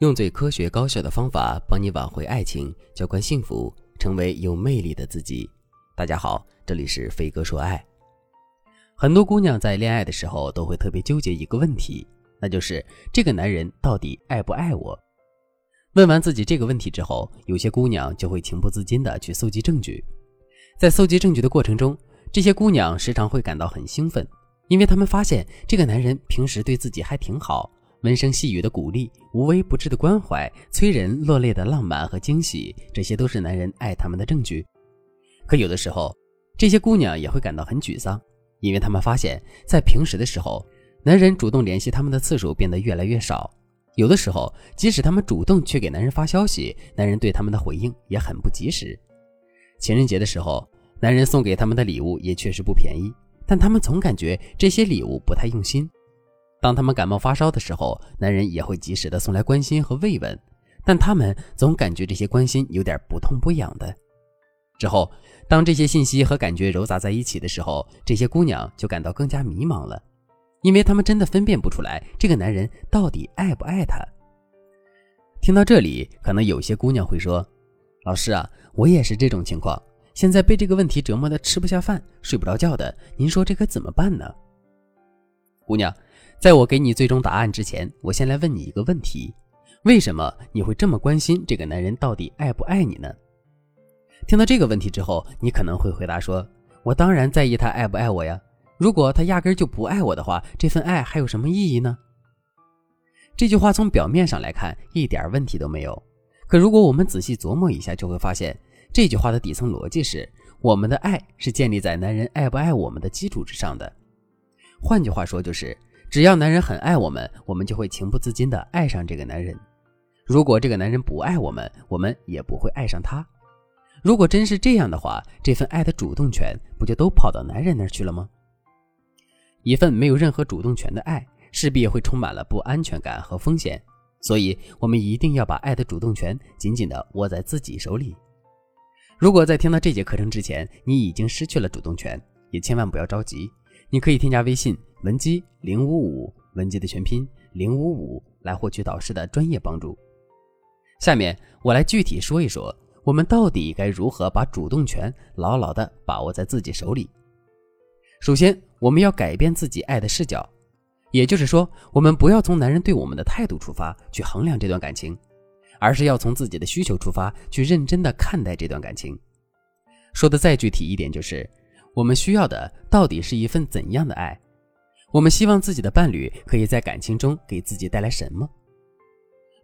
用最科学高效的方法帮你挽回爱情，浇灌幸福，成为有魅力的自己。大家好，这里是飞哥说爱。很多姑娘在恋爱的时候都会特别纠结一个问题，那就是这个男人到底爱不爱我？问完自己这个问题之后，有些姑娘就会情不自禁的去搜集证据。在搜集证据的过程中，这些姑娘时常会感到很兴奋，因为她们发现这个男人平时对自己还挺好。温声细语的鼓励，无微不至的关怀，催人落泪的浪漫和惊喜，这些都是男人爱他们的证据。可有的时候，这些姑娘也会感到很沮丧，因为她们发现，在平时的时候，男人主动联系他们的次数变得越来越少。有的时候，即使他们主动去给男人发消息，男人对他们的回应也很不及时。情人节的时候，男人送给他们的礼物也确实不便宜，但他们总感觉这些礼物不太用心。当他们感冒发烧的时候，男人也会及时的送来关心和慰问，但他们总感觉这些关心有点不痛不痒的。之后，当这些信息和感觉糅杂在一起的时候，这些姑娘就感到更加迷茫了，因为她们真的分辨不出来这个男人到底爱不爱她。听到这里，可能有些姑娘会说：“老师啊，我也是这种情况，现在被这个问题折磨的吃不下饭、睡不着觉的，您说这可怎么办呢？”姑娘。在我给你最终答案之前，我先来问你一个问题：为什么你会这么关心这个男人到底爱不爱你呢？听到这个问题之后，你可能会回答说：“我当然在意他爱不爱我呀！如果他压根就不爱我的话，这份爱还有什么意义呢？”这句话从表面上来看一点问题都没有，可如果我们仔细琢磨一下，就会发现这句话的底层逻辑是：我们的爱是建立在男人爱不爱我们的基础之上的。换句话说，就是。只要男人很爱我们，我们就会情不自禁地爱上这个男人。如果这个男人不爱我们，我们也不会爱上他。如果真是这样的话，这份爱的主动权不就都跑到男人那儿去了吗？一份没有任何主动权的爱，势必会充满了不安全感和风险。所以，我们一定要把爱的主动权紧紧地握在自己手里。如果在听到这节课程之前，你已经失去了主动权，也千万不要着急。你可以添加微信文姬零五五，文姬的全拼零五五，来获取导师的专业帮助。下面我来具体说一说，我们到底该如何把主动权牢牢的把握在自己手里。首先，我们要改变自己爱的视角，也就是说，我们不要从男人对我们的态度出发去衡量这段感情，而是要从自己的需求出发去认真的看待这段感情。说的再具体一点，就是。我们需要的到底是一份怎样的爱？我们希望自己的伴侣可以在感情中给自己带来什么？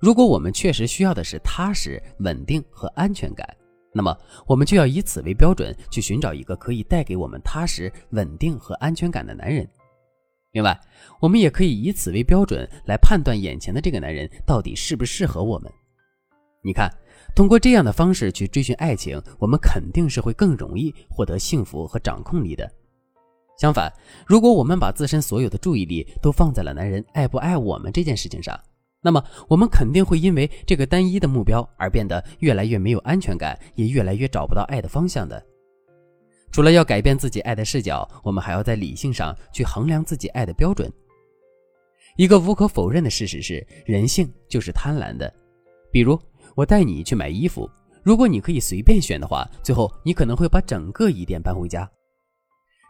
如果我们确实需要的是踏实、稳定和安全感，那么我们就要以此为标准去寻找一个可以带给我们踏实、稳定和安全感的男人。另外，我们也可以以此为标准来判断眼前的这个男人到底适不适合我们。你看。通过这样的方式去追寻爱情，我们肯定是会更容易获得幸福和掌控力的。相反，如果我们把自身所有的注意力都放在了男人爱不爱我们这件事情上，那么我们肯定会因为这个单一的目标而变得越来越没有安全感，也越来越找不到爱的方向的。除了要改变自己爱的视角，我们还要在理性上去衡量自己爱的标准。一个无可否认的事实是，人性就是贪婪的，比如。我带你去买衣服，如果你可以随便选的话，最后你可能会把整个衣店搬回家。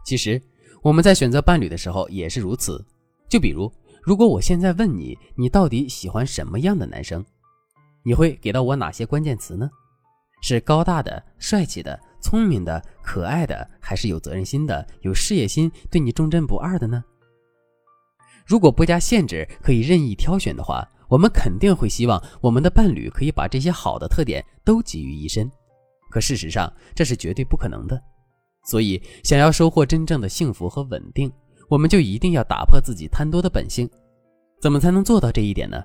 其实我们在选择伴侣的时候也是如此。就比如，如果我现在问你，你到底喜欢什么样的男生，你会给到我哪些关键词呢？是高大的、帅气的、聪明的、可爱的，还是有责任心的、有事业心、对你忠贞不二的呢？如果不加限制，可以任意挑选的话。我们肯定会希望我们的伴侣可以把这些好的特点都集于一身，可事实上这是绝对不可能的。所以，想要收获真正的幸福和稳定，我们就一定要打破自己贪多的本性。怎么才能做到这一点呢？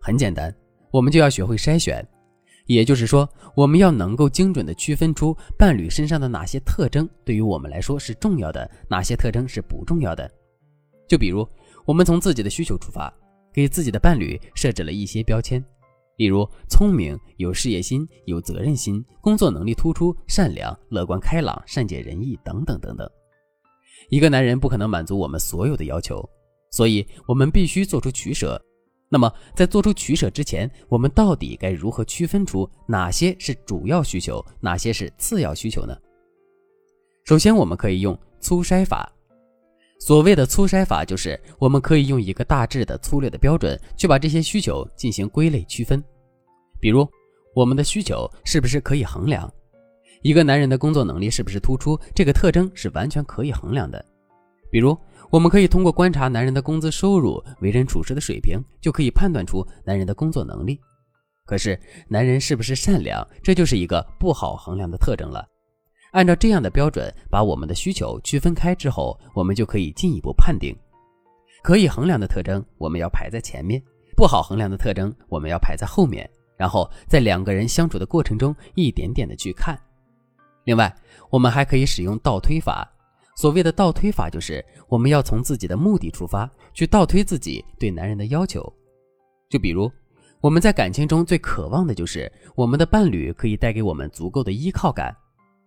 很简单，我们就要学会筛选。也就是说，我们要能够精准地区分出伴侣身上的哪些特征对于我们来说是重要的，哪些特征是不重要的。就比如，我们从自己的需求出发。给自己的伴侣设置了一些标签，例如聪明、有事业心、有责任心、工作能力突出、善良、乐观开朗、善解人意等等等等。一个男人不可能满足我们所有的要求，所以我们必须做出取舍。那么在做出取舍之前，我们到底该如何区分出哪些是主要需求，哪些是次要需求呢？首先，我们可以用粗筛法。所谓的粗筛法，就是我们可以用一个大致的、粗略的标准，去把这些需求进行归类区分。比如，我们的需求是不是可以衡量？一个男人的工作能力是不是突出？这个特征是完全可以衡量的。比如，我们可以通过观察男人的工资收入、为人处事的水平，就可以判断出男人的工作能力。可是，男人是不是善良，这就是一个不好衡量的特征了。按照这样的标准，把我们的需求区分开之后，我们就可以进一步判定：可以衡量的特征，我们要排在前面；不好衡量的特征，我们要排在后面。然后在两个人相处的过程中，一点点的去看。另外，我们还可以使用倒推法。所谓的倒推法，就是我们要从自己的目的出发，去倒推自己对男人的要求。就比如，我们在感情中最渴望的就是我们的伴侣可以带给我们足够的依靠感。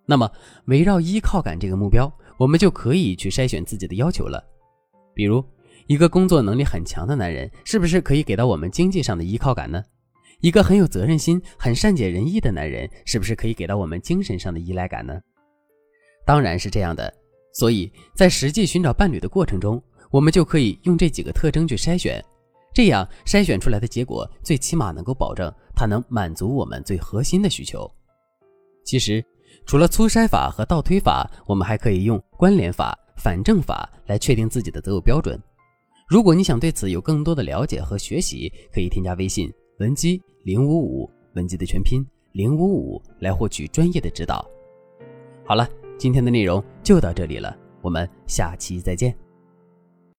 那么，围绕依靠感这个目标，我们就可以去筛选自己的要求了。比如，一个工作能力很强的男人，是不是可以给到我们经济上的依靠感呢？一个很有责任心、很善解人意的男人，是不是可以给到我们精神上的依赖感呢？当然是这样的。所以在实际寻找伴侣的过程中，我们就可以用这几个特征去筛选，这样筛选出来的结果，最起码能够保证它能满足我们最核心的需求。其实，除了粗筛法和倒推法，我们还可以用关联法、反证法来确定自己的择偶标准。如果你想对此有更多的了解和学习，可以添加微信文姬零五五，文姬的全拼零五五，来获取专业的指导。好了。今天的内容就到这里了，我们下期再见。